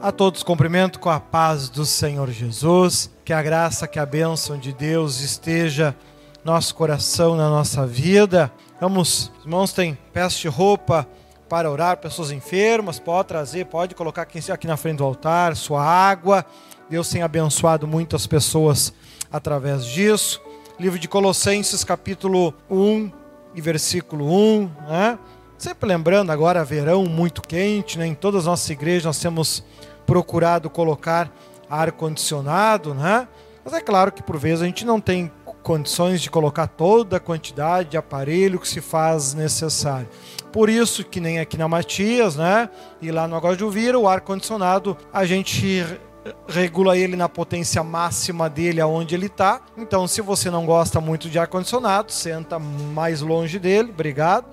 A todos cumprimento com a paz do Senhor Jesus, que a graça, que a bênção de Deus esteja no nosso coração, na nossa vida. Vamos, irmãos, tem peças de roupa para orar, pessoas enfermas, pode trazer, pode colocar aqui na frente do altar, sua água. Deus tem abençoado muitas pessoas através disso. Livro de Colossenses, capítulo 1 e versículo 1, né? Sempre lembrando agora, verão muito quente, né? Em todas as nossas igrejas nós temos procurado colocar ar-condicionado, né? Mas é claro que por vezes a gente não tem condições de colocar toda a quantidade de aparelho que se faz necessário. Por isso que nem aqui na Matias, né? E lá no Aguajuvira, o ar-condicionado a gente regula ele na potência máxima dele aonde ele está. Então, se você não gosta muito de ar-condicionado, senta mais longe dele, obrigado.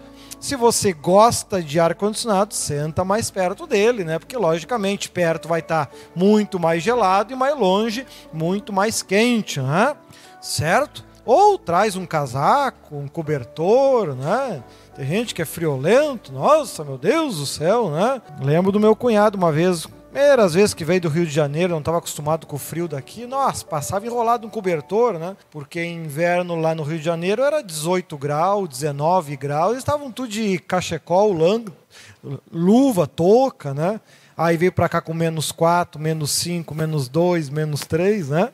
Se você gosta de ar-condicionado, senta mais perto dele, né? Porque, logicamente, perto vai estar tá muito mais gelado e mais longe, muito mais quente, né? Certo? Ou traz um casaco, um cobertor, né? Tem gente que é friolento, nossa, meu Deus do céu, né? Lembro do meu cunhado uma vez, primeiras vezes que veio do Rio de Janeiro, não estava acostumado com o frio daqui, nossa, passava enrolado um cobertor, né? Porque inverno lá no Rio de Janeiro era 18 graus, 19 graus, eles estavam tudo de cachecol, lang, luva, touca, né? Aí veio para cá com menos 4, menos 5, menos 2, menos 3, né?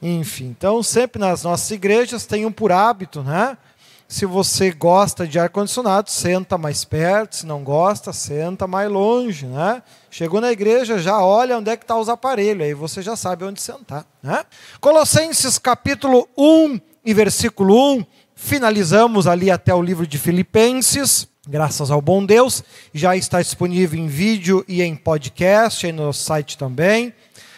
Enfim, então sempre nas nossas igrejas tenham por hábito, né? Se você gosta de ar-condicionado, senta mais perto. Se não gosta, senta mais longe. Né? Chegou na igreja, já olha onde é que estão tá os aparelhos, aí você já sabe onde sentar. Né? Colossenses capítulo 1 e versículo 1, finalizamos ali até o livro de Filipenses. Graças ao bom Deus, já está disponível em vídeo e em podcast, aí no site também.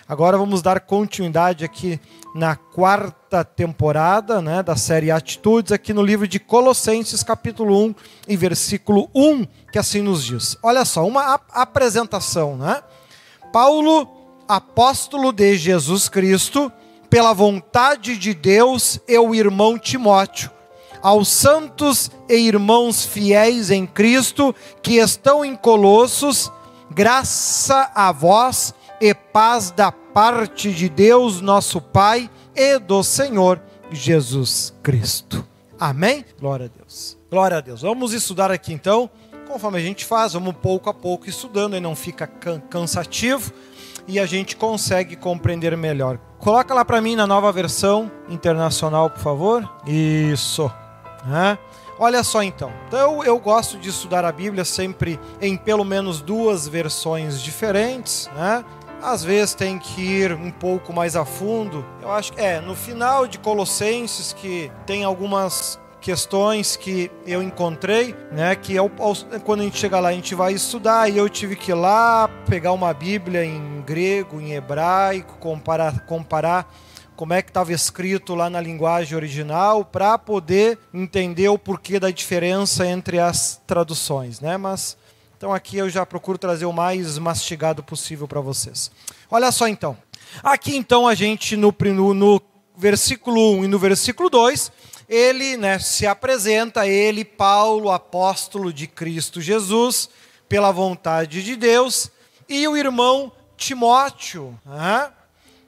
Agora vamos dar continuidade aqui na quarta temporada né, da série Atitudes, aqui no livro de Colossenses, capítulo 1 e versículo 1, que assim nos diz. Olha só, uma apresentação, né? Paulo, apóstolo de Jesus Cristo, pela vontade de Deus, e o irmão Timóteo, aos santos e irmãos fiéis em Cristo que estão em Colossos, graça a vós e paz da parte de Deus, nosso Pai, e do Senhor Jesus Cristo. Amém? Glória a Deus. Glória a Deus. Vamos estudar aqui então, conforme a gente faz, vamos pouco a pouco estudando e não fica cansativo e a gente consegue compreender melhor. Coloca lá para mim na nova versão internacional, por favor. Isso. Né? Olha só então. Então eu gosto de estudar a Bíblia sempre em pelo menos duas versões diferentes, né? Às vezes tem que ir um pouco mais a fundo. Eu acho que é no final de Colossenses que tem algumas questões que eu encontrei, né, que eu, quando a gente chegar lá a gente vai estudar e eu tive que ir lá pegar uma Bíblia em grego, em hebraico, comparar, comparar como é que estava escrito lá na linguagem original para poder entender o porquê da diferença entre as traduções, né? Mas então aqui eu já procuro trazer o mais mastigado possível para vocês. Olha só então. Aqui então a gente no, no, no versículo 1 e no versículo 2, ele né, se apresenta, ele, Paulo, apóstolo de Cristo Jesus, pela vontade de Deus, e o irmão Timóteo.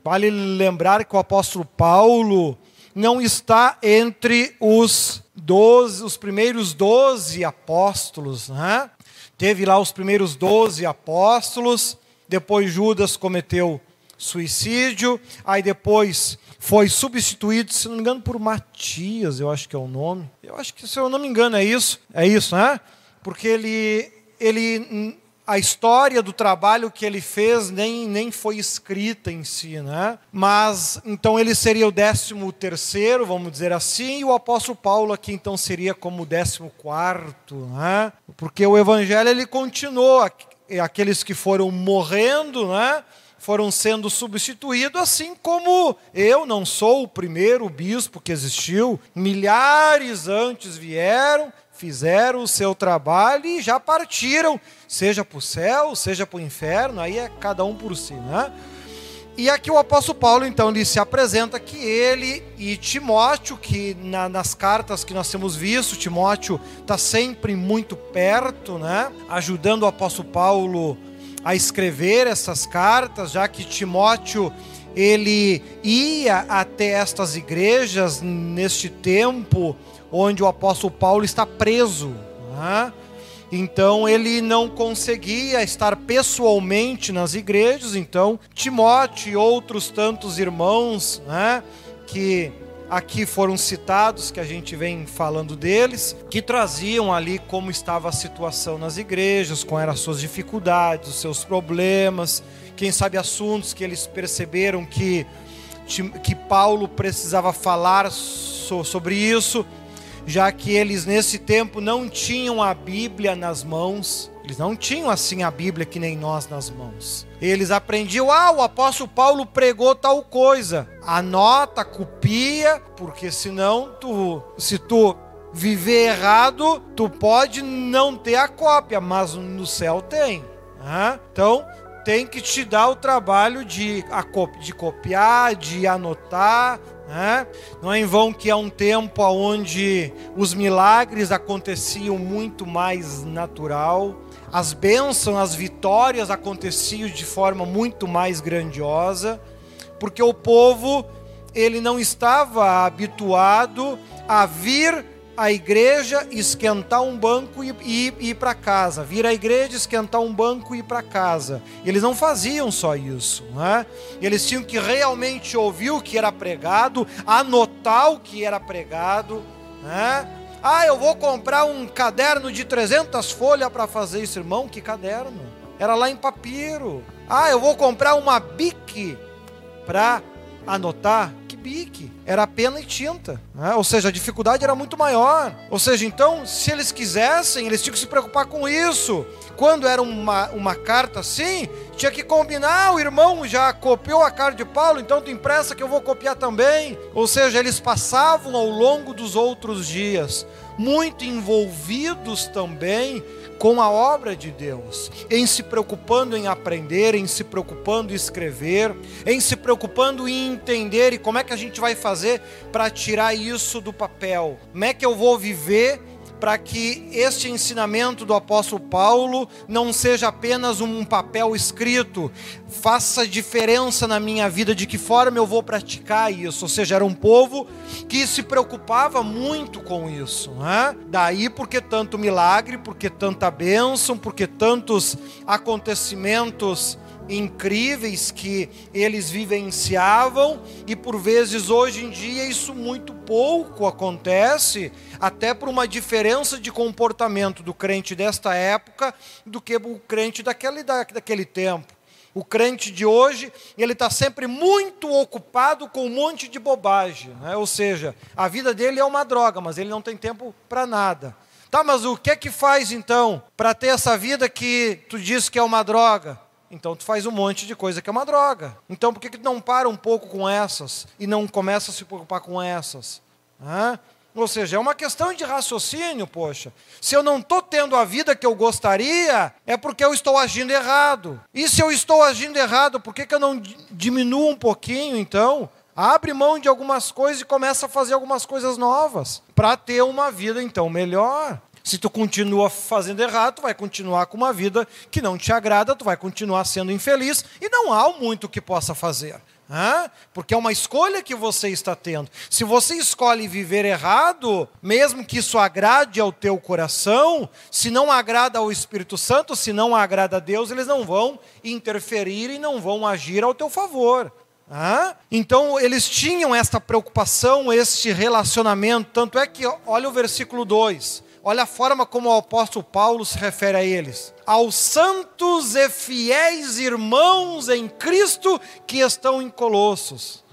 Vale lembrar que o apóstolo Paulo não está entre os doze, os primeiros doze apóstolos, né? Teve lá os primeiros doze apóstolos, depois Judas cometeu suicídio, aí depois foi substituído, se não me engano, por Matias, eu acho que é o nome. Eu acho que, se eu não me engano, é isso. É isso, né? Porque ele, ele a história do trabalho que ele fez nem, nem foi escrita em si, né? Mas então ele seria o décimo terceiro, vamos dizer assim, e o apóstolo Paulo aqui então seria como o décimo quarto, né? Porque o evangelho ele continuou, aqueles que foram morrendo, né? foram sendo substituídos, assim como eu não sou o primeiro bispo que existiu, milhares antes vieram, fizeram o seu trabalho e já partiram, seja para o céu, seja para o inferno, aí é cada um por si, né? E aqui o apóstolo Paulo, então, ele se apresenta que ele e Timóteo, que na, nas cartas que nós temos visto, Timóteo está sempre muito perto, né? Ajudando o apóstolo Paulo a escrever essas cartas, já que Timóteo ele ia até estas igrejas neste tempo onde o apóstolo Paulo está preso. Né? Então ele não conseguia estar pessoalmente nas igrejas. Então Timóteo e outros tantos irmãos, né, que aqui foram citados, que a gente vem falando deles, que traziam ali como estava a situação nas igrejas, quais eram as suas dificuldades, os seus problemas, quem sabe assuntos que eles perceberam que, que Paulo precisava falar sobre isso, já que eles nesse tempo não tinham a Bíblia nas mãos, eles não tinham assim a Bíblia que nem nós nas mãos. Eles aprendiam, ah, o apóstolo Paulo pregou tal coisa. Anota, copia, porque senão tu, se tu viver errado, tu pode não ter a cópia, mas no céu tem. Então, tem que te dar o trabalho de, de copiar, de anotar. Né? Não é em vão que há um tempo onde os milagres aconteciam muito mais natural as bênçãos, as vitórias aconteciam de forma muito mais grandiosa, porque o povo ele não estava habituado a vir à igreja, esquentar um banco e, e, e ir para casa. Vir à igreja, esquentar um banco e ir para casa. Eles não faziam só isso. Né? Eles tinham que realmente ouvir o que era pregado, anotar o que era pregado. Né? Ah, eu vou comprar um caderno de 300 folhas para fazer isso, irmão. Que caderno? Era lá em papiro. Ah, eu vou comprar uma bique para anotar. Que bique? Era pena e tinta. Né? Ou seja, a dificuldade era muito maior. Ou seja, então, se eles quisessem, eles tinham que se preocupar com isso. Quando era uma, uma carta assim, tinha que combinar, o irmão já copiou a carta de Paulo, então tu impressa que eu vou copiar também. Ou seja, eles passavam ao longo dos outros dias, muito envolvidos também com a obra de Deus, em se preocupando em aprender, em se preocupando em escrever, em se preocupando em entender e como é que a gente vai fazer para tirar isso do papel. Como é que eu vou viver para que este ensinamento do apóstolo Paulo não seja apenas um papel escrito, faça diferença na minha vida, de que forma eu vou praticar isso. Ou seja, era um povo que se preocupava muito com isso. Né? Daí porque tanto milagre, porque tanta bênção, porque tantos acontecimentos incríveis que eles vivenciavam e por vezes hoje em dia isso muito pouco acontece, até por uma diferença de comportamento do crente desta época do que o crente daquele, daquele tempo. O crente de hoje, ele está sempre muito ocupado com um monte de bobagem, né? ou seja, a vida dele é uma droga, mas ele não tem tempo para nada. Tá, mas o que é que faz então para ter essa vida que tu diz que é uma droga? Então tu faz um monte de coisa que é uma droga. Então por que, que tu não para um pouco com essas e não começa a se preocupar com essas? Hã? Ou seja, é uma questão de raciocínio, poxa. Se eu não estou tendo a vida que eu gostaria, é porque eu estou agindo errado. E se eu estou agindo errado, por que, que eu não diminuo um pouquinho, então? Abre mão de algumas coisas e começa a fazer algumas coisas novas para ter uma vida então melhor. Se tu continua fazendo errado, tu vai continuar com uma vida que não te agrada, tu vai continuar sendo infeliz e não há muito que possa fazer. Porque é uma escolha que você está tendo. Se você escolhe viver errado, mesmo que isso agrade ao teu coração, se não agrada ao Espírito Santo, se não agrada a Deus, eles não vão interferir e não vão agir ao teu favor. Então eles tinham esta preocupação, este relacionamento. Tanto é que, olha o versículo 2. Olha a forma como o apóstolo Paulo se refere a eles. Aos santos e fiéis irmãos em Cristo que estão em Colossos.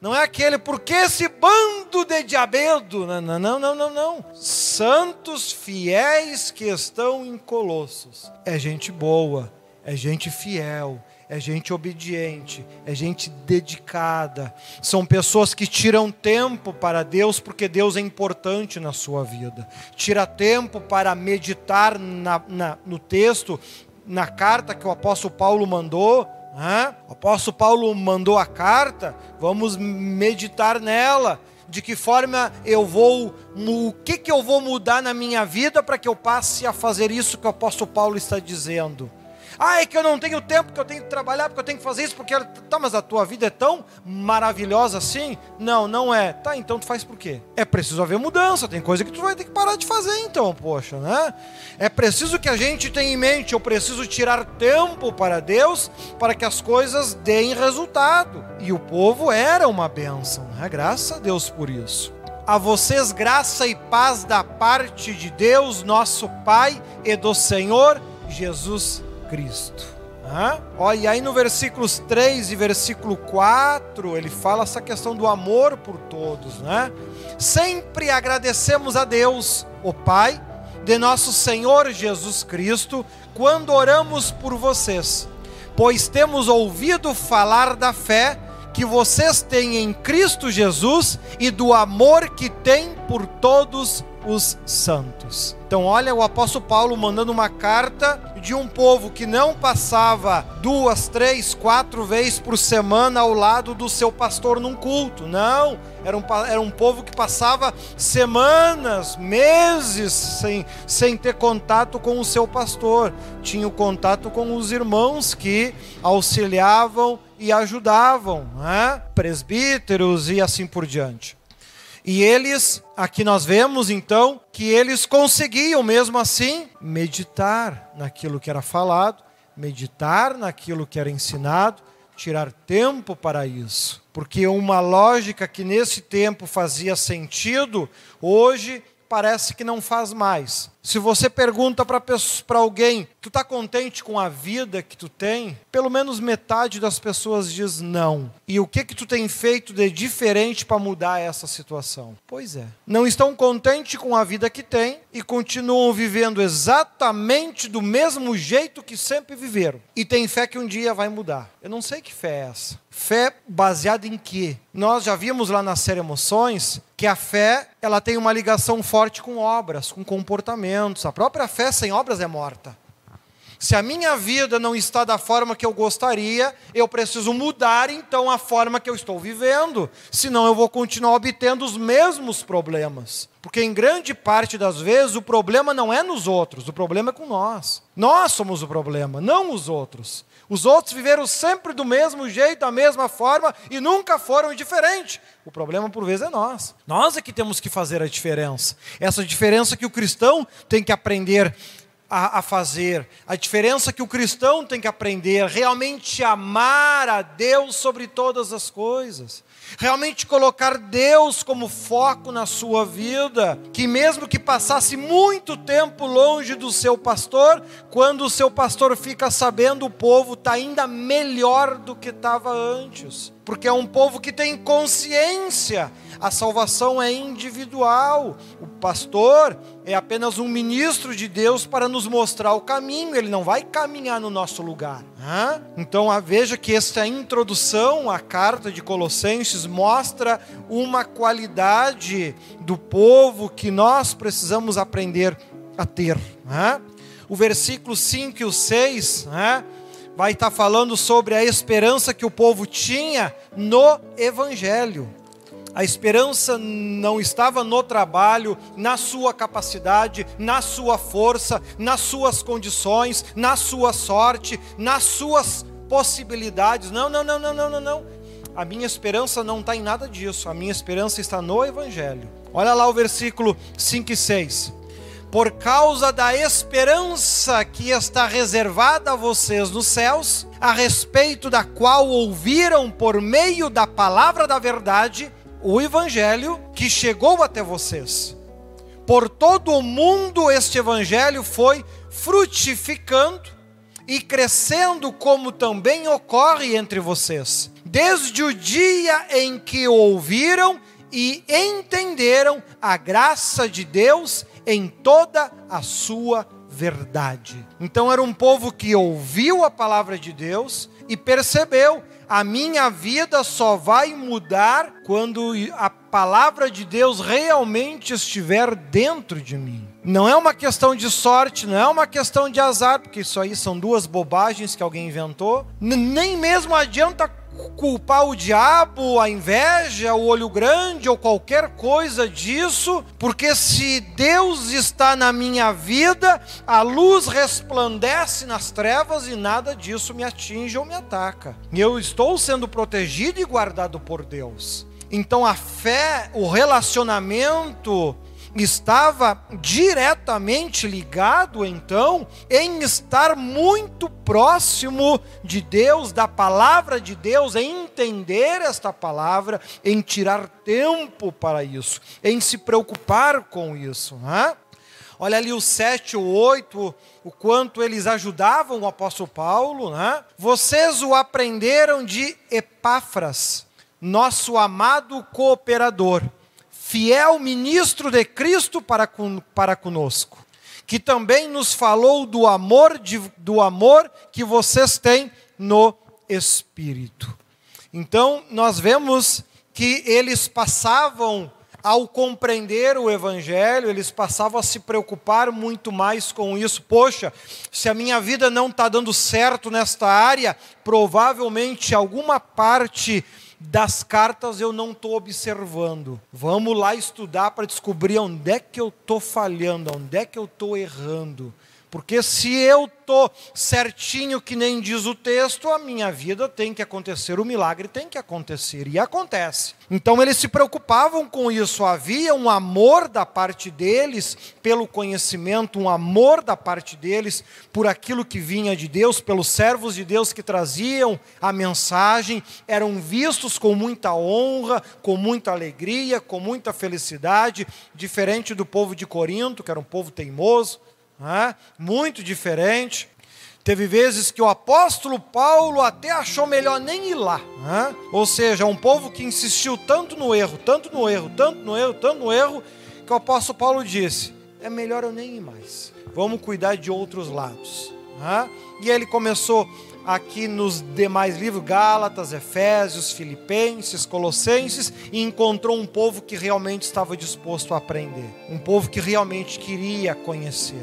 Não é aquele, porque esse bando de diabedo. Não, não, não, não, não. Santos fiéis que estão em Colossos. É gente boa, é gente fiel, é gente obediente, é gente dedicada. São pessoas que tiram tempo para Deus porque Deus é importante na sua vida. Tira tempo para meditar na, na, no texto, na carta que o apóstolo Paulo mandou. O apóstolo Paulo mandou a carta, vamos meditar nela. De que forma eu vou, o que, que eu vou mudar na minha vida para que eu passe a fazer isso que o apóstolo Paulo está dizendo? Ah, é que eu não tenho tempo, porque eu tenho que trabalhar, porque eu tenho que fazer isso, porque tá, mas a tua vida é tão maravilhosa assim? Não, não é. Tá, então tu faz por quê? É preciso haver mudança, tem coisa que tu vai ter que parar de fazer então, poxa, né? É preciso que a gente tenha em mente, eu preciso tirar tempo para Deus para que as coisas deem resultado. E o povo era uma bênção, né? Graças a Deus por isso. A vocês graça e paz da parte de Deus, nosso Pai, e do Senhor Jesus Cristo. Ah, e aí no versículos 3 e versículo 4, ele fala essa questão do amor por todos, né? Sempre agradecemos a Deus, o Pai, de nosso Senhor Jesus Cristo, quando oramos por vocês, pois temos ouvido falar da fé que vocês têm em Cristo Jesus e do amor que têm por todos os santos. Então, olha o apóstolo Paulo mandando uma carta de um povo que não passava duas, três, quatro vezes por semana ao lado do seu pastor num culto. Não, era um, era um povo que passava semanas, meses sem, sem ter contato com o seu pastor. Tinha o contato com os irmãos que auxiliavam e ajudavam, né? presbíteros e assim por diante. E eles, aqui nós vemos então que eles conseguiam mesmo assim meditar naquilo que era falado, meditar naquilo que era ensinado, tirar tempo para isso. Porque uma lógica que nesse tempo fazia sentido, hoje parece que não faz mais. Se você pergunta para alguém, tu está contente com a vida que tu tem? Pelo menos metade das pessoas diz não. E o que que tu tem feito de diferente para mudar essa situação? Pois é. Não estão contentes com a vida que têm e continuam vivendo exatamente do mesmo jeito que sempre viveram. E tem fé que um dia vai mudar. Eu não sei que fé é essa. Fé baseada em quê? Nós já vimos lá na série Emoções que a fé ela tem uma ligação forte com obras, com comportamento a própria fé sem obras é morta. Se a minha vida não está da forma que eu gostaria, eu preciso mudar então a forma que eu estou vivendo, senão eu vou continuar obtendo os mesmos problemas. Porque em grande parte das vezes o problema não é nos outros, o problema é com nós. Nós somos o problema, não os outros. Os outros viveram sempre do mesmo jeito, da mesma forma e nunca foram diferentes. O problema, por vezes, é nós. Nós é que temos que fazer a diferença. Essa diferença que o cristão tem que aprender a, a, fazer. A diferença que o cristão tem que aprender, realmente amar a Deus sobre todas as coisas realmente colocar Deus como foco na sua vida, que mesmo que passasse muito tempo longe do seu pastor, quando o seu pastor fica sabendo, o povo está ainda melhor do que estava antes, porque é um povo que tem consciência a salvação é individual. O pastor é apenas um ministro de Deus para nos mostrar o caminho, ele não vai caminhar no nosso lugar. Então veja que esta introdução à carta de Colossenses mostra uma qualidade do povo que nós precisamos aprender a ter. O versículo 5 e o 6 vai estar falando sobre a esperança que o povo tinha no Evangelho. A esperança não estava no trabalho, na sua capacidade, na sua força, nas suas condições, na sua sorte, nas suas possibilidades. Não, não, não, não, não, não, não. A minha esperança não está em nada disso. A minha esperança está no Evangelho. Olha lá o versículo 5 e 6. Por causa da esperança que está reservada a vocês nos céus, a respeito da qual ouviram por meio da palavra da verdade, o evangelho que chegou até vocês. Por todo o mundo este evangelho foi frutificando e crescendo, como também ocorre entre vocês, desde o dia em que ouviram e entenderam a graça de Deus em toda a sua verdade. Então era um povo que ouviu a palavra de Deus e percebeu a minha vida só vai mudar quando a palavra de Deus realmente estiver dentro de mim. Não é uma questão de sorte, não é uma questão de azar, porque isso aí são duas bobagens que alguém inventou. nem mesmo adianta culpar o diabo, a inveja, o olho grande ou qualquer coisa disso, porque se Deus está na minha vida, a luz resplandece nas trevas e nada disso me atinge ou me ataca. E eu estou sendo protegido e guardado por Deus. Então a fé, o relacionamento estava diretamente ligado então em estar muito próximo de Deus, da palavra de Deus, em entender esta palavra, em tirar tempo para isso, em se preocupar com isso. Né? Olha ali o 7 ou 8, o quanto eles ajudavam o apóstolo Paulo. Né? Vocês o aprenderam de Epáfras, nosso amado cooperador fiel ministro de Cristo para, para conosco, que também nos falou do amor, de, do amor que vocês têm no Espírito. Então, nós vemos que eles passavam, ao compreender o Evangelho, eles passavam a se preocupar muito mais com isso. Poxa, se a minha vida não está dando certo nesta área, provavelmente alguma parte das cartas eu não estou observando. Vamos lá estudar para descobrir onde é que eu estou falhando, onde é que eu estou errando. Porque se eu estou certinho, que nem diz o texto, a minha vida tem que acontecer, o milagre tem que acontecer, e acontece. Então eles se preocupavam com isso, havia um amor da parte deles pelo conhecimento, um amor da parte deles por aquilo que vinha de Deus, pelos servos de Deus que traziam a mensagem, eram vistos com muita honra, com muita alegria, com muita felicidade, diferente do povo de Corinto, que era um povo teimoso né? muito diferente. Teve vezes que o apóstolo Paulo até achou melhor nem ir lá. Né? Ou seja, um povo que insistiu tanto no erro, tanto no erro, tanto no erro, tanto no erro, que o apóstolo Paulo disse: é melhor eu nem ir mais. Vamos cuidar de outros lados. Né? E ele começou aqui nos demais livros, Gálatas, Efésios, Filipenses, Colossenses, e encontrou um povo que realmente estava disposto a aprender, um povo que realmente queria conhecer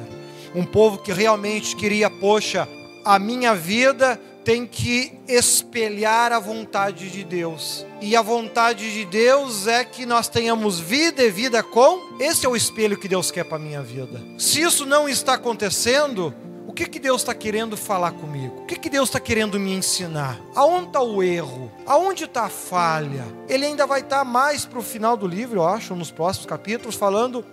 um povo que realmente queria, poxa, a minha vida tem que espelhar a vontade de Deus. E a vontade de Deus é que nós tenhamos vida e vida com. Esse é o espelho que Deus quer para a minha vida. Se isso não está acontecendo, o que, que Deus está querendo falar comigo? O que, que Deus está querendo me ensinar? Aonde está o erro? Aonde está a falha? Ele ainda vai estar tá mais para o final do livro, eu acho, nos próximos capítulos, falando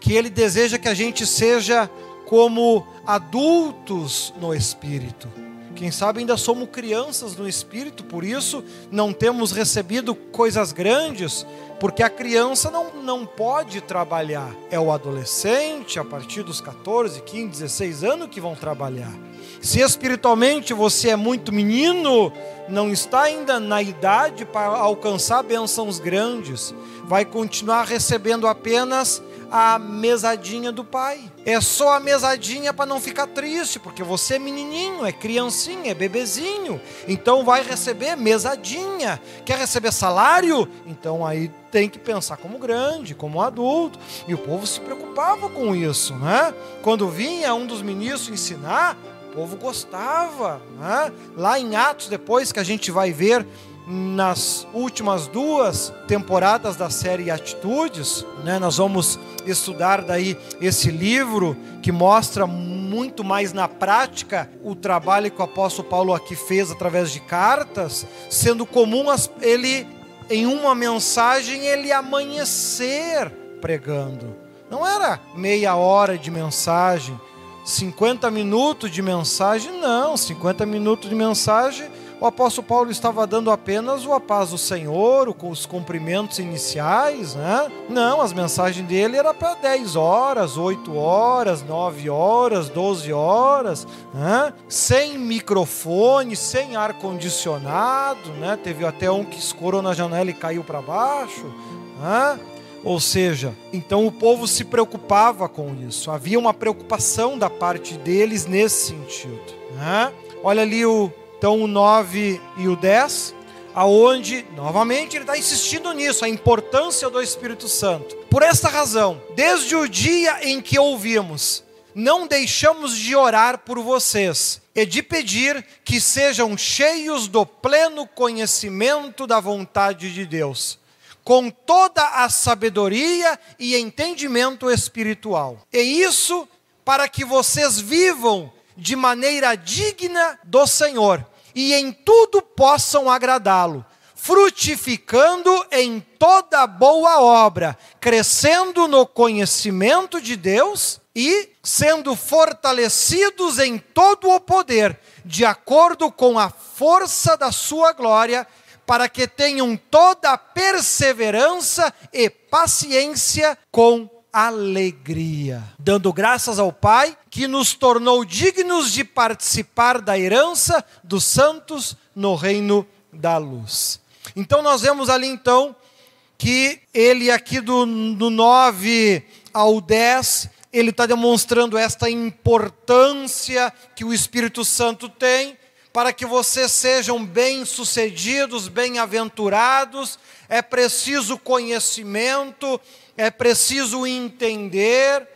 que ele deseja que a gente seja como adultos no espírito. Quem sabe ainda somos crianças no espírito, por isso não temos recebido coisas grandes, porque a criança não, não pode trabalhar. É o adolescente, a partir dos 14, 15, 16 anos, que vão trabalhar. Se espiritualmente você é muito menino, não está ainda na idade para alcançar bênçãos grandes, vai continuar recebendo apenas a mesadinha do pai. É só a mesadinha para não ficar triste, porque você é menininho, é criancinha, é bebezinho. Então vai receber mesadinha. Quer receber salário? Então aí tem que pensar como grande, como adulto. E o povo se preocupava com isso, né? Quando vinha um dos ministros ensinar, o povo gostava, né? Lá em Atos, depois que a gente vai ver nas últimas duas temporadas da série Atitudes, né, nós vamos estudar daí esse livro que mostra muito mais na prática o trabalho que o apóstolo Paulo aqui fez através de cartas, sendo comum ele em uma mensagem ele amanhecer pregando. Não era meia hora de mensagem, 50 minutos de mensagem, não, 50 minutos de mensagem o apóstolo Paulo estava dando apenas o a paz do Senhor, os cumprimentos iniciais, né? Não, as mensagens dele era para 10 horas, 8 horas, 9 horas, 12 horas, né? Sem microfone, sem ar condicionado, né? Teve até um que escorou na janela e caiu para baixo, né? Ou seja, então o povo se preocupava com isso. Havia uma preocupação da parte deles nesse sentido. Né? Olha ali o então o 9 e o 10, aonde novamente ele está insistindo nisso, a importância do Espírito Santo. Por esta razão, desde o dia em que ouvimos, não deixamos de orar por vocês e de pedir que sejam cheios do pleno conhecimento da vontade de Deus, com toda a sabedoria e entendimento espiritual. E isso para que vocês vivam de maneira digna do Senhor e em tudo possam agradá-lo, frutificando em toda boa obra, crescendo no conhecimento de Deus e sendo fortalecidos em todo o poder, de acordo com a força da sua glória, para que tenham toda a perseverança e paciência com alegria, dando graças ao Pai que nos tornou dignos de participar da herança dos santos no reino da luz. Então nós vemos ali então que ele aqui do, do 9 ao 10, ele está demonstrando esta importância que o Espírito Santo tem para que vocês sejam bem-sucedidos, bem-aventurados, é preciso conhecimento, é preciso entender,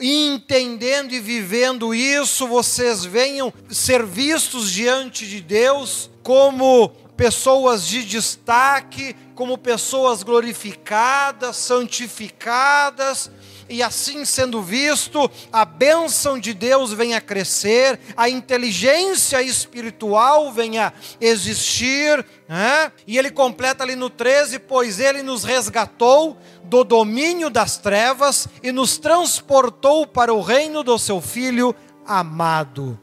entendendo e vivendo isso, vocês venham ser vistos diante de Deus como pessoas de destaque, como pessoas glorificadas, santificadas, e assim sendo visto, a bênção de Deus venha crescer, a inteligência espiritual venha existir, né? e ele completa ali no 13: pois ele nos resgatou do domínio das trevas e nos transportou para o reino do seu Filho amado.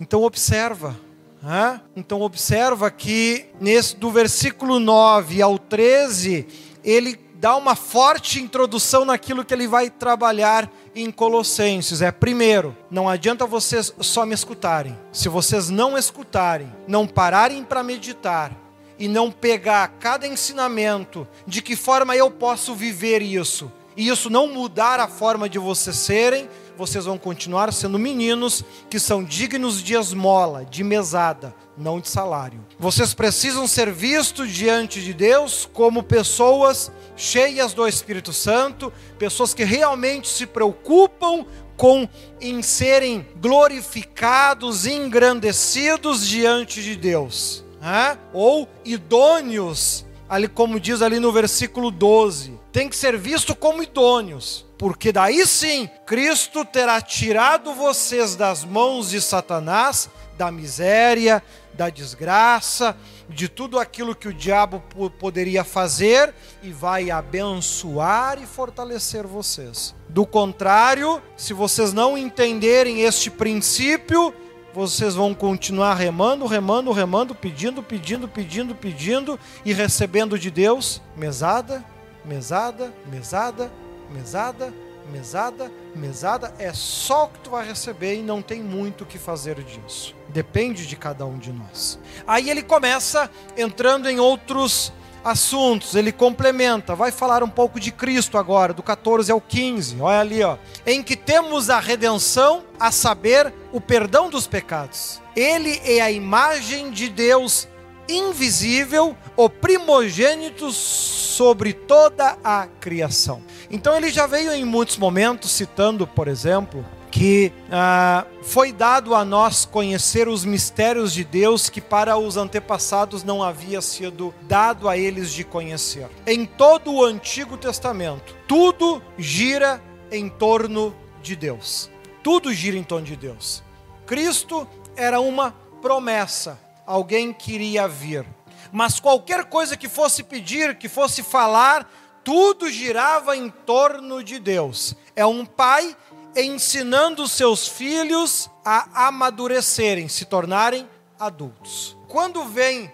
Então, observa. Né? Então observa que nesse do versículo 9 ao 13, ele dá uma forte introdução naquilo que ele vai trabalhar em Colossenses. É primeiro, não adianta vocês só me escutarem. Se vocês não escutarem, não pararem para meditar e não pegar cada ensinamento de que forma eu posso viver isso, e isso não mudar a forma de vocês serem, vocês vão continuar sendo meninos que são dignos de esmola, de mesada, não de salário. Vocês precisam ser vistos diante de Deus como pessoas cheias do Espírito Santo, pessoas que realmente se preocupam com em serem glorificados, engrandecidos diante de Deus, né? ou idôneos, ali como diz ali no versículo 12, tem que ser visto como idôneos, porque daí sim Cristo terá tirado vocês das mãos de Satanás, da miséria, da desgraça, de tudo aquilo que o diabo poderia fazer e vai abençoar e fortalecer vocês. Do contrário, se vocês não entenderem este princípio, vocês vão continuar remando, remando, remando, pedindo, pedindo, pedindo, pedindo e recebendo de Deus mesada, mesada, mesada, mesada, mesada, mesada. É só o que tu vai receber e não tem muito o que fazer disso. Depende de cada um de nós. Aí ele começa entrando em outros assuntos, ele complementa, vai falar um pouco de Cristo agora, do 14 ao 15. Olha ali, ó. Em que temos a redenção, a saber, o perdão dos pecados. Ele é a imagem de Deus invisível, o primogênito sobre toda a criação. Então ele já veio em muitos momentos citando, por exemplo, que ah, foi dado a nós conhecer os mistérios de Deus que para os antepassados não havia sido dado a eles de conhecer. Em todo o Antigo Testamento, tudo gira em torno de Deus. Tudo gira em torno de Deus. Cristo era uma promessa, alguém queria vir. Mas qualquer coisa que fosse pedir, que fosse falar, tudo girava em torno de Deus. É um pai ensinando seus filhos a amadurecerem, se tornarem adultos. Quando vem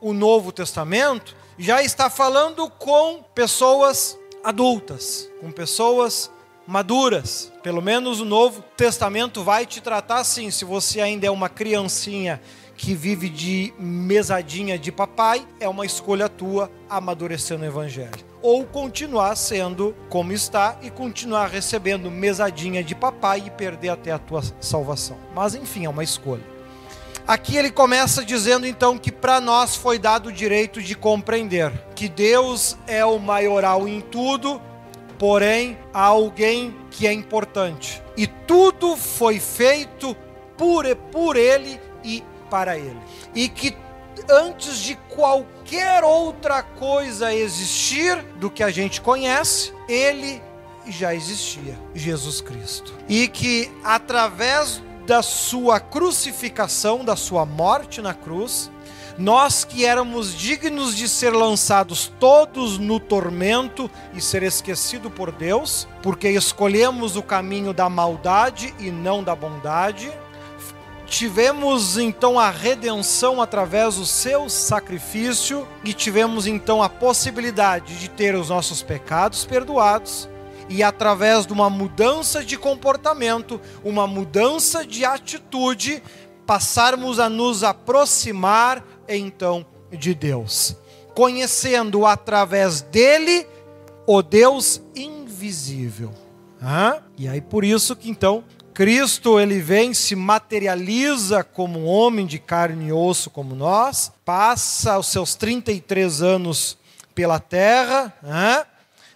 o Novo Testamento, já está falando com pessoas adultas, com pessoas maduras. Pelo menos o Novo Testamento vai te tratar assim. Se você ainda é uma criancinha que vive de mesadinha de papai, é uma escolha tua amadurecer no Evangelho. Ou continuar sendo como está e continuar recebendo mesadinha de papai e perder até a tua salvação. Mas enfim, é uma escolha. Aqui ele começa dizendo então que para nós foi dado o direito de compreender que Deus é o maioral em tudo, porém há alguém que é importante. E tudo foi feito por, por ele para ele. E que antes de qualquer outra coisa existir do que a gente conhece, ele já existia, Jesus Cristo. E que através da sua crucificação, da sua morte na cruz, nós que éramos dignos de ser lançados todos no tormento e ser esquecido por Deus, porque escolhemos o caminho da maldade e não da bondade, tivemos então a redenção através do seu sacrifício e tivemos então a possibilidade de ter os nossos pecados perdoados e através de uma mudança de comportamento, uma mudança de atitude, passarmos a nos aproximar então de Deus, conhecendo através dele o Deus invisível. Ah? E aí por isso que então Cristo ele vem, se materializa como um homem de carne e osso como nós, passa os seus 33 anos pela terra, né?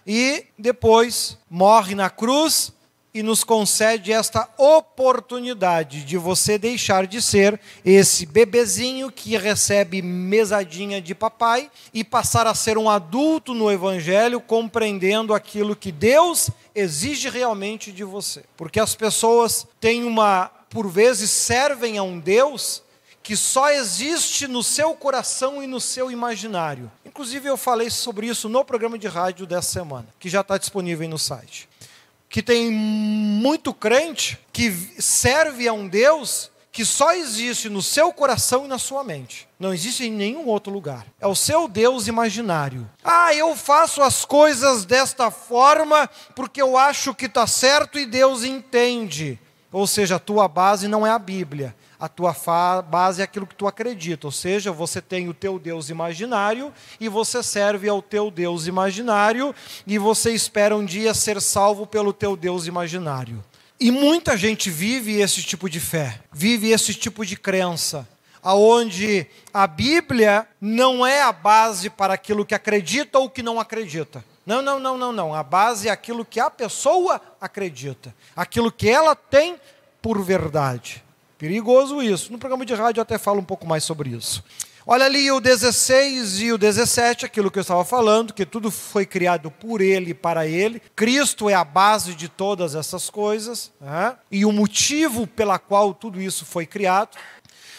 e depois morre na cruz e nos concede esta oportunidade de você deixar de ser esse bebezinho que recebe mesadinha de papai e passar a ser um adulto no evangelho, compreendendo aquilo que Deus exige realmente de você. Porque as pessoas têm uma, por vezes, servem a um Deus que só existe no seu coração e no seu imaginário. Inclusive, eu falei sobre isso no programa de rádio dessa semana, que já está disponível no site. Que tem muito crente que serve a um Deus que só existe no seu coração e na sua mente. Não existe em nenhum outro lugar. É o seu Deus imaginário. Ah, eu faço as coisas desta forma porque eu acho que está certo e Deus entende. Ou seja, a tua base não é a Bíblia. A tua base é aquilo que tu acredita. Ou seja, você tem o teu Deus imaginário e você serve ao teu Deus imaginário e você espera um dia ser salvo pelo teu Deus imaginário. E muita gente vive esse tipo de fé, vive esse tipo de crença, aonde a Bíblia não é a base para aquilo que acredita ou que não acredita. Não, não, não, não, não. A base é aquilo que a pessoa acredita, aquilo que ela tem por verdade. Perigoso isso. No programa de rádio eu até falo um pouco mais sobre isso. Olha ali o 16 e o 17, aquilo que eu estava falando, que tudo foi criado por Ele e para Ele. Cristo é a base de todas essas coisas, né? e o motivo pela qual tudo isso foi criado.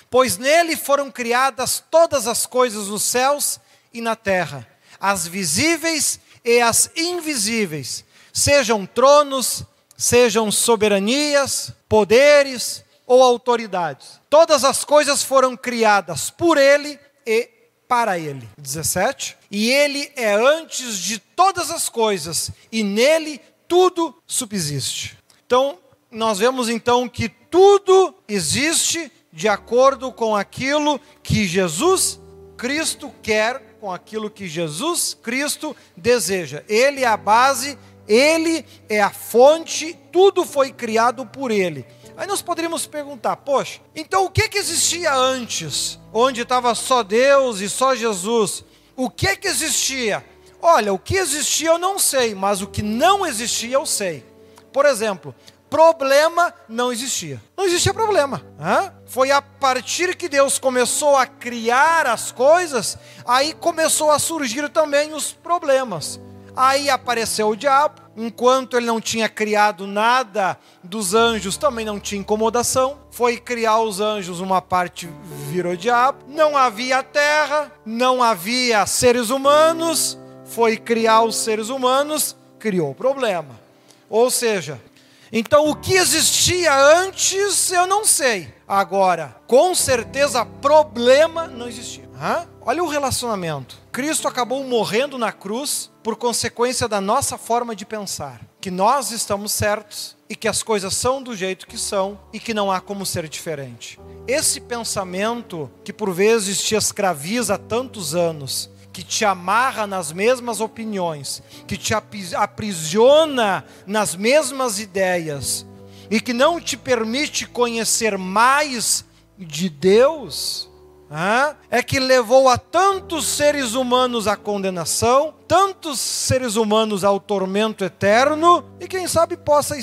Pois nele foram criadas todas as coisas nos céus e na terra, as visíveis e as invisíveis, sejam tronos, sejam soberanias, poderes, ou autoridades. Todas as coisas foram criadas por ele e para ele. 17. E ele é antes de todas as coisas, e nele tudo subsiste. Então, nós vemos então que tudo existe de acordo com aquilo que Jesus Cristo quer, com aquilo que Jesus Cristo deseja. Ele é a base, ele é a fonte, tudo foi criado por ele. Aí nós poderíamos perguntar, poxa, então o que, que existia antes, onde estava só Deus e só Jesus? O que que existia? Olha, o que existia eu não sei, mas o que não existia eu sei. Por exemplo, problema não existia. Não existia problema. Hã? Foi a partir que Deus começou a criar as coisas, aí começou a surgir também os problemas. Aí apareceu o diabo, enquanto ele não tinha criado nada dos anjos, também não tinha incomodação. Foi criar os anjos, uma parte virou diabo. Não havia terra, não havia seres humanos. Foi criar os seres humanos, criou problema. Ou seja, então o que existia antes eu não sei. Agora, com certeza, problema não existia. Hã? Olha o relacionamento. Cristo acabou morrendo na cruz por consequência da nossa forma de pensar, que nós estamos certos e que as coisas são do jeito que são e que não há como ser diferente. Esse pensamento que por vezes te escraviza há tantos anos, que te amarra nas mesmas opiniões, que te aprisiona nas mesmas ideias e que não te permite conhecer mais de Deus, é que levou a tantos seres humanos à condenação, tantos seres humanos ao tormento eterno, e quem sabe possa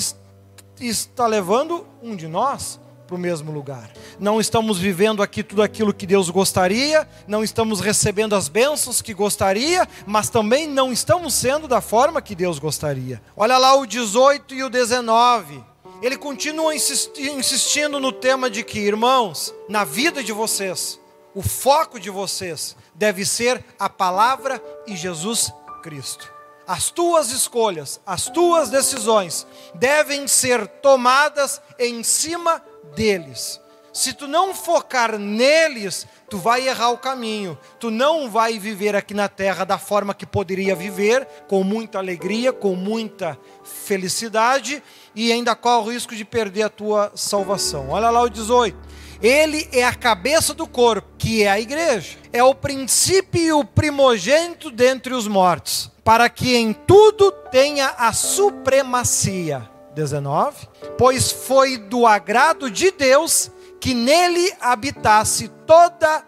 estar levando um de nós para o mesmo lugar. Não estamos vivendo aqui tudo aquilo que Deus gostaria, não estamos recebendo as bênçãos que gostaria, mas também não estamos sendo da forma que Deus gostaria. Olha lá o 18 e o 19. Ele continua insistindo no tema de que, irmãos, na vida de vocês, o foco de vocês deve ser a palavra e Jesus Cristo. As tuas escolhas, as tuas decisões devem ser tomadas em cima deles. Se tu não focar neles, tu vai errar o caminho. Tu não vai viver aqui na terra da forma que poderia viver, com muita alegria, com muita felicidade e ainda corre o risco de perder a tua salvação. Olha lá o 18. Ele é a cabeça do corpo, que é a igreja. É o princípio e o primogênito dentre os mortos, para que em tudo tenha a supremacia 19: Pois foi do agrado de Deus que nele habitasse toda a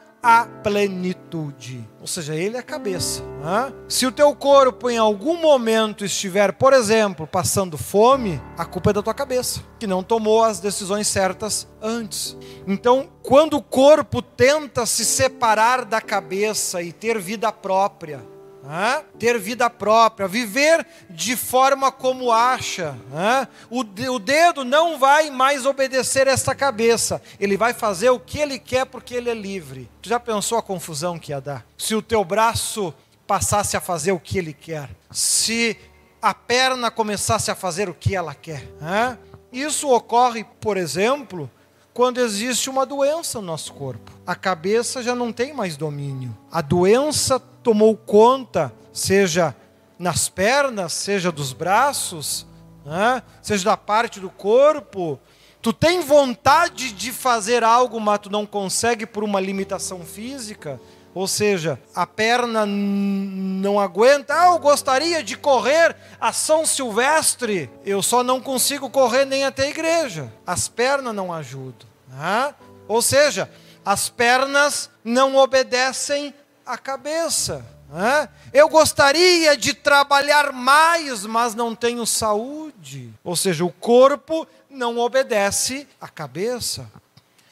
plenitude. Ou seja, ele é a cabeça. Né? Se o teu corpo em algum momento estiver, por exemplo, passando fome, a culpa é da tua cabeça, que não tomou as decisões certas antes. Então, quando o corpo tenta se separar da cabeça e ter vida própria, ter vida própria, viver de forma como acha. O, o dedo não vai mais obedecer esta cabeça, ele vai fazer o que ele quer porque ele é livre. Tu já pensou a confusão que ia dar? Se o teu braço passasse a fazer o que ele quer, se a perna começasse a fazer o que ela quer. Isso ocorre, por exemplo, quando existe uma doença no nosso corpo. A cabeça já não tem mais domínio. A doença tomou conta, seja nas pernas, seja dos braços, né? seja da parte do corpo. Tu tem vontade de fazer algo, mas tu não consegue por uma limitação física. Ou seja, a perna não aguenta. Ah, eu gostaria de correr a São Silvestre, eu só não consigo correr nem até a igreja. As pernas não ajudam. Ah? Ou seja, as pernas não obedecem à cabeça. Ah? Eu gostaria de trabalhar mais, mas não tenho saúde. Ou seja, o corpo não obedece à cabeça.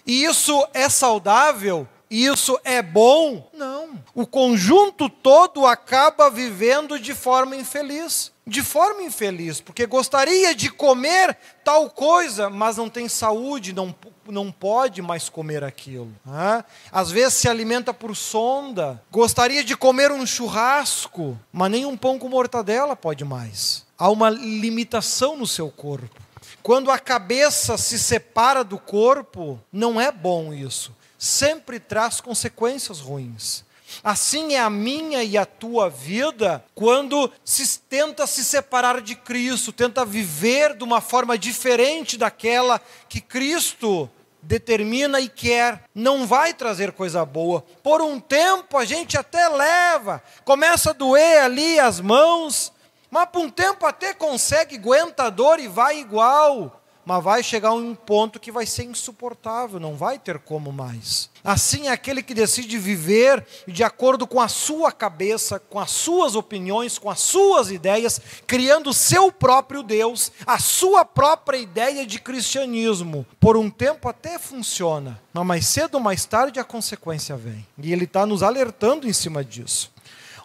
E isso é saudável? Isso é bom? Não. O conjunto todo acaba vivendo de forma infeliz de forma infeliz, porque gostaria de comer tal coisa, mas não tem saúde, não, não pode mais comer aquilo. Né? Às vezes se alimenta por sonda, gostaria de comer um churrasco, mas nem um pão com mortadela pode mais. Há uma limitação no seu corpo. Quando a cabeça se separa do corpo, não é bom isso. Sempre traz consequências ruins. Assim é a minha e a tua vida quando se tenta se separar de Cristo, tenta viver de uma forma diferente daquela que Cristo determina e quer, não vai trazer coisa boa. Por um tempo a gente até leva, começa a doer ali as mãos, mas por um tempo até consegue, aguenta a dor e vai igual mas vai chegar um ponto que vai ser insuportável, não vai ter como mais. Assim é aquele que decide viver de acordo com a sua cabeça, com as suas opiniões, com as suas ideias, criando o seu próprio Deus, a sua própria ideia de cristianismo. Por um tempo até funciona, mas mais cedo ou mais tarde a consequência vem. E ele está nos alertando em cima disso.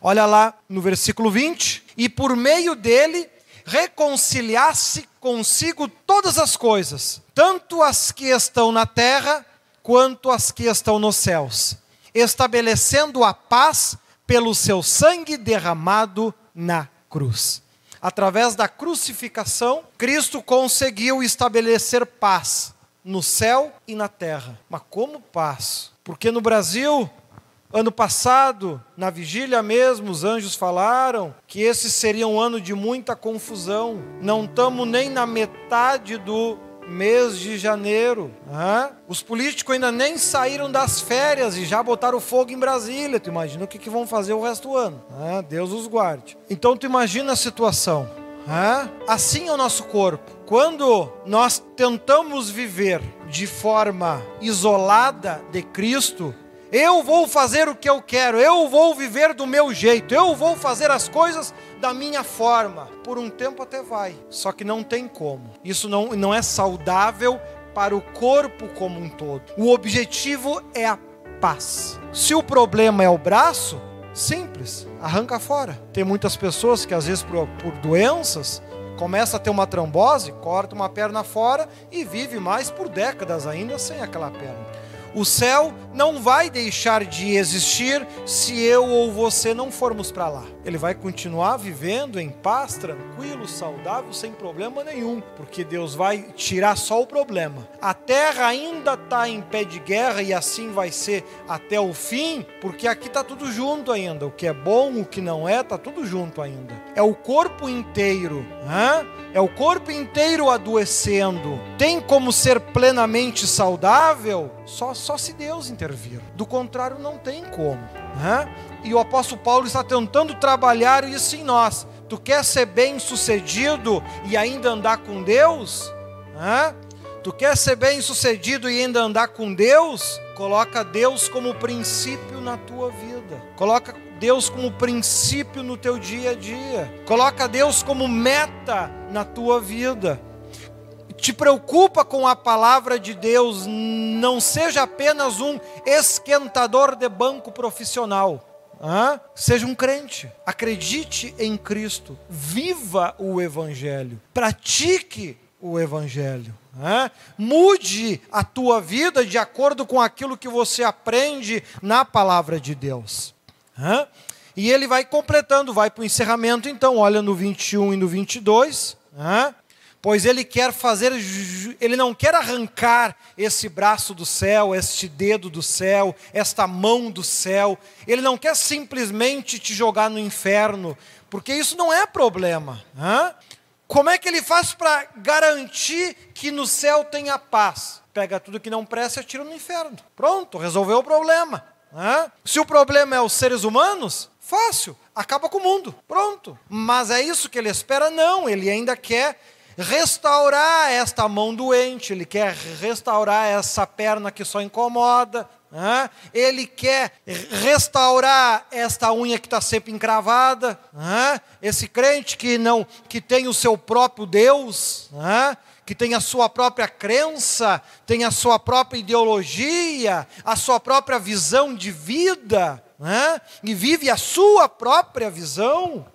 Olha lá no versículo 20: e por meio dele reconciliasse consigo todas as coisas, tanto as que estão na terra quanto as que estão nos céus, estabelecendo a paz pelo seu sangue derramado na cruz. Através da crucificação, Cristo conseguiu estabelecer paz no céu e na terra. Mas como paz? Porque no Brasil Ano passado, na vigília mesmo, os anjos falaram que esse seria um ano de muita confusão. Não estamos nem na metade do mês de janeiro. Os políticos ainda nem saíram das férias e já botaram fogo em Brasília. Tu imagina o que, que vão fazer o resto do ano? Deus os guarde. Então tu imagina a situação. Assim é o nosso corpo. Quando nós tentamos viver de forma isolada de Cristo, Eu vou fazer o que eu quero, eu vou viver do meu jeito, eu vou fazer as coisas da minha forma. Por um tempo até vai, só que não tem como. Isso não, não é saudável para o corpo como um todo. O objetivo é a paz. Se o problema é o braço, simples, arranca fora. Tem muitas pessoas que às vezes por, por doenças começa a ter uma trombose, corta uma perna fora e vive mais por décadas ainda sem aquela perna. O céu não vai deixar de existir se eu ou você não formos para lá. Ele vai continuar vivendo em paz, tranquilo, saudável, sem problema nenhum, porque Deus vai tirar só o problema. A terra ainda está em pé de guerra e assim vai ser até o fim, porque aqui está tudo junto ainda. O que é bom, o que não é, está tudo junto ainda. É o corpo inteiro, hein? é o corpo inteiro adoecendo. Tem como ser plenamente saudável? Só, só se Deus intervir. Do contrário, não tem como. Né? E o apóstolo Paulo está tentando trabalhar isso em nós. Tu quer ser bem sucedido e ainda andar com Deus? Né? Tu quer ser bem sucedido e ainda andar com Deus? Coloca Deus como princípio na tua vida. Coloca Deus como princípio no teu dia a dia. Coloca Deus como meta na tua vida te preocupa com a palavra de Deus, não seja apenas um esquentador de banco profissional. Ah, seja um crente, acredite em Cristo, viva o Evangelho, pratique o Evangelho. Ah, mude a tua vida de acordo com aquilo que você aprende na palavra de Deus. Ah, e ele vai completando, vai para o encerramento, então, olha no 21 e no 22. Ah, pois ele quer fazer, ele não quer arrancar esse braço do céu, este dedo do céu, esta mão do céu, ele não quer simplesmente te jogar no inferno, porque isso não é problema. Hein? Como é que ele faz para garantir que no céu tenha paz? Pega tudo que não presta e tira no inferno. Pronto, resolveu o problema. Hein? Se o problema é os seres humanos, fácil, acaba com o mundo. Pronto. Mas é isso que ele espera? Não, ele ainda quer restaurar esta mão doente, ele quer restaurar essa perna que só incomoda, né? ele quer restaurar esta unha que está sempre encravada, né? esse crente que não que tem o seu próprio Deus, né? que tem a sua própria crença, tem a sua própria ideologia, a sua própria visão de vida, e vive a sua própria visão.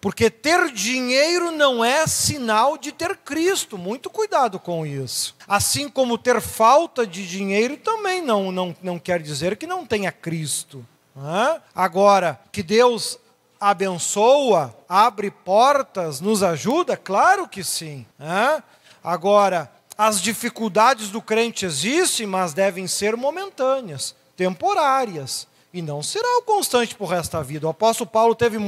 Porque ter dinheiro não é sinal de ter Cristo. Muito cuidado com isso. Assim como ter falta de dinheiro também não, não, não quer dizer que não tenha Cristo. Agora, que Deus abençoa, abre portas, nos ajuda? Claro que sim. Agora, as dificuldades do crente existem, mas devem ser momentâneas, temporárias e não será o constante para o resto da vida. O apóstolo Paulo teve,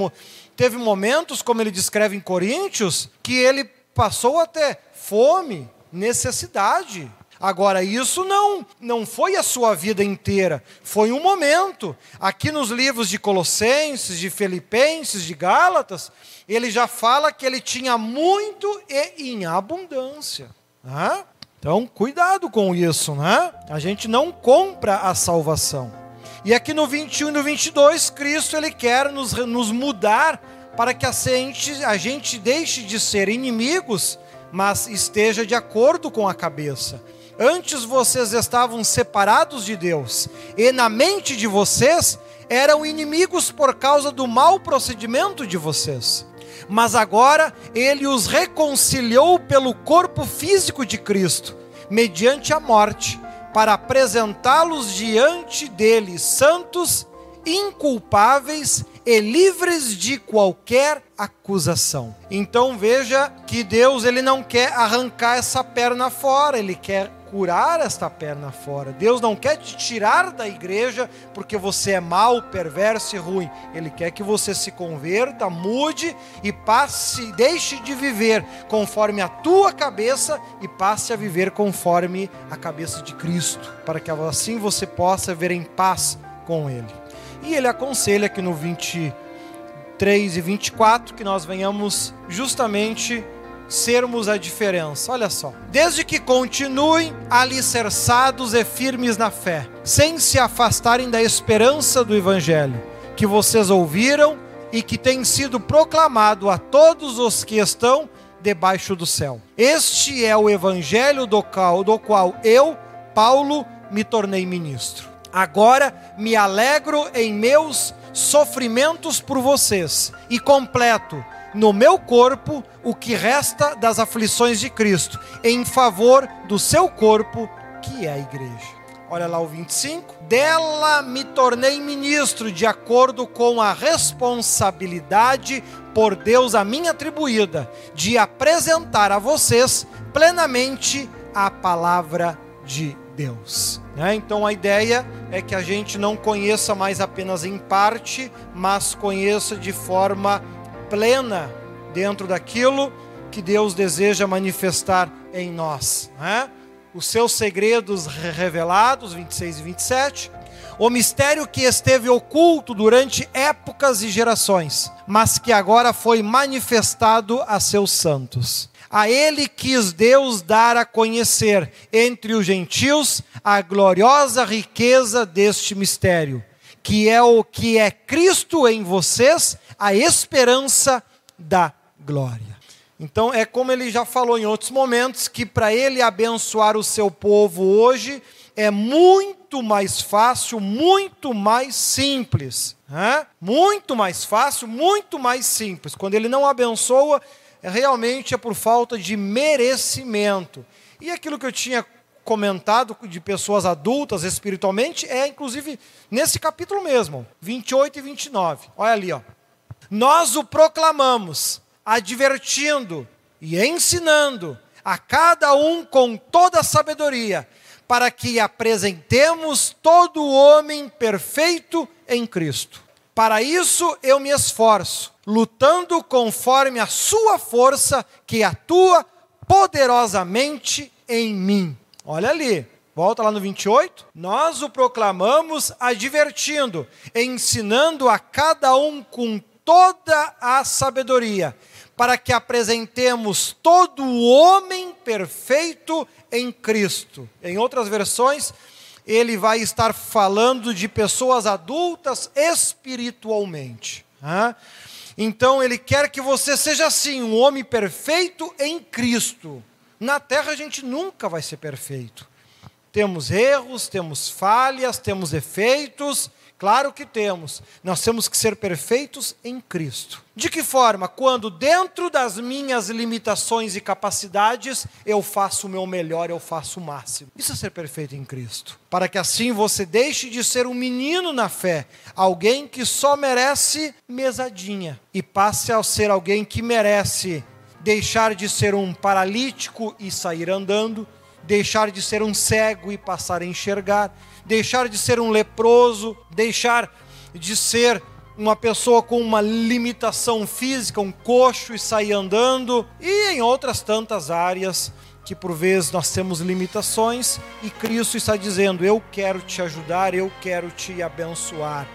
teve momentos, como ele descreve em Coríntios, que ele passou até fome, necessidade. Agora, isso não, não foi a sua vida inteira, foi um momento. Aqui nos livros de Colossenses, de Filipenses, de Gálatas, ele já fala que ele tinha muito e em abundância. Né? Então, cuidado com isso, né? A gente não compra a salvação. E aqui no 21 e no 22, Cristo ele quer nos, nos mudar para que a gente, a gente deixe de ser inimigos, mas esteja de acordo com a cabeça. Antes vocês estavam separados de Deus, e na mente de vocês eram inimigos por causa do mau procedimento de vocês. Mas agora ele os reconciliou pelo corpo físico de Cristo, mediante a morte para apresentá-los diante dele santos, inculpáveis e livres de qualquer acusação. Então veja que Deus ele não quer arrancar essa perna fora, ele quer curar esta perna fora. Deus não quer te tirar da igreja porque você é mau, perverso e ruim. Ele quer que você se converta, mude e passe, deixe de viver conforme a tua cabeça e passe a viver conforme a cabeça de Cristo, para que assim você possa ver em paz com ele. E ele aconselha que no 23 e 24 que nós venhamos justamente sermos a diferença. Olha só. Desde que continuem alicerçados e firmes na fé, sem se afastarem da esperança do Evangelho, que vocês ouviram e que tem sido proclamado a todos os que estão debaixo do céu. Este é o Evangelho do qual, do qual eu, Paulo, me tornei ministro. Agora me alegro em meus sofrimentos por vocês e completo no meu corpo o que resta das aflições de Cristo, em favor do seu corpo, que é a igreja. Olha lá o 25. Dela me tornei ministro de acordo com a responsabilidade por Deus a mim atribuída de apresentar a vocês plenamente a palavra de Deus. Né? Então a ideia é que a gente não conheça mais apenas em parte, mas conheça de forma plena dentro daquilo que Deus deseja manifestar em nós. Né? Os seus segredos revelados, 26 e 27. O mistério que esteve oculto durante épocas e gerações, mas que agora foi manifestado a seus santos. A ele quis Deus dar a conhecer entre os gentios a gloriosa riqueza deste mistério, que é o que é Cristo em vocês, a esperança da glória. Então é como ele já falou em outros momentos que para ele abençoar o seu povo hoje é muito mais fácil, muito mais simples. Né? Muito mais fácil, muito mais simples. Quando ele não abençoa, é realmente é por falta de merecimento. E aquilo que eu tinha comentado de pessoas adultas espiritualmente é inclusive nesse capítulo mesmo, 28 e 29. Olha ali, ó. Nós o proclamamos, advertindo e ensinando a cada um com toda a sabedoria, para que apresentemos todo o homem perfeito em Cristo. Para isso eu me esforço, lutando conforme a sua força que atua poderosamente em mim. Olha ali, volta lá no 28. Nós o proclamamos advertindo, ensinando a cada um com toda a sabedoria, para que apresentemos todo o homem perfeito em Cristo. Em outras versões, ele vai estar falando de pessoas adultas espiritualmente. Então, ele quer que você seja assim, um homem perfeito em Cristo. Na terra a gente nunca vai ser perfeito. Temos erros, temos falhas, temos defeitos, Claro que temos. Nós temos que ser perfeitos em Cristo. De que forma? Quando dentro das minhas limitações e capacidades, eu faço o meu melhor, eu faço o máximo. Isso é ser perfeito em Cristo. Para que assim você deixe de ser um menino na fé, alguém que só merece mesadinha, e passe a ser alguém que merece deixar de ser um paralítico e sair andando, deixar de ser um cego e passar a enxergar deixar de ser um leproso, deixar de ser uma pessoa com uma limitação física, um coxo e sair andando, e em outras tantas áreas que por vezes nós temos limitações e Cristo está dizendo: Eu quero te ajudar, eu quero te abençoar.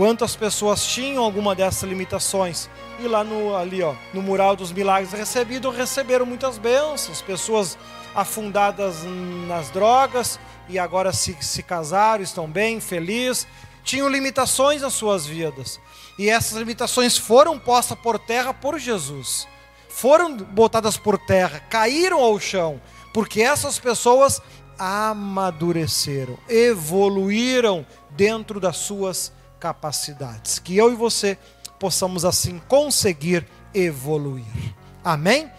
Quantas pessoas tinham alguma dessas limitações? E lá no, ali, ó, no mural dos milagres recebidos, receberam muitas bênçãos, pessoas afundadas nas drogas, e agora se, se casaram, estão bem, felizes, tinham limitações nas suas vidas. E essas limitações foram postas por terra por Jesus. Foram botadas por terra, caíram ao chão, porque essas pessoas amadureceram, evoluíram dentro das suas capacidades. Que eu e você possamos assim conseguir evoluir. Amém?